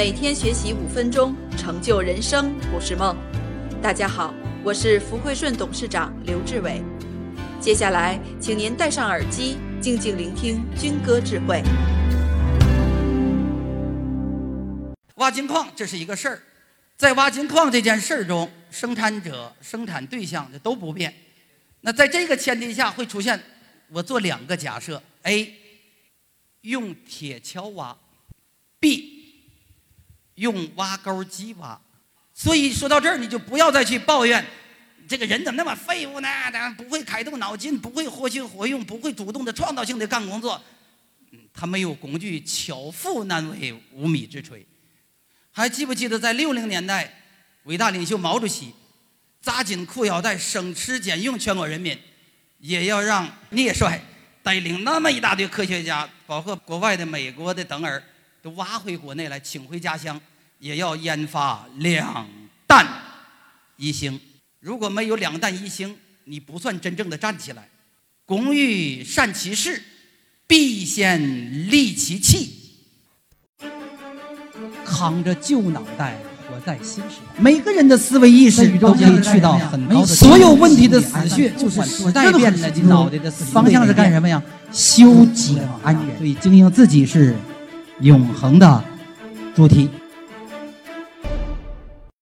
每天学习五分钟，成就人生不是梦。大家好，我是福汇顺董事长刘志伟。接下来，请您戴上耳机，静静聆听军歌智慧。挖金矿这是一个事儿，在挖金矿这件事儿中，生产者、生产对象这都不变。那在这个前提下，会出现我做两个假设：A，用铁锹挖用挖沟机挖。所以说到这儿，你就不要再去抱怨这个人怎么那么废物呢？他不会开动脑筋，不会活学活用，不会主动的、创造性的干工作。他没有工具，巧妇难为无米之炊。还记不记得在六零年代，伟大领袖毛主席扎紧裤腰带，省吃俭用，全国人民也要让聂帅带领那么一大堆科学家，包括国外的、美国的等儿，都挖回国内来，请回家乡，也要研发两弹一星。如果没有两弹一星，你不算真正的站起来。工欲善其事，必先利其器。扛着旧脑袋活在新时代，每个人的思维意识都可以去到很高的。所有问题的死穴就是时代变了，脑袋的方向是干什么呀？修己安人。所以经营自己是永恒的主题。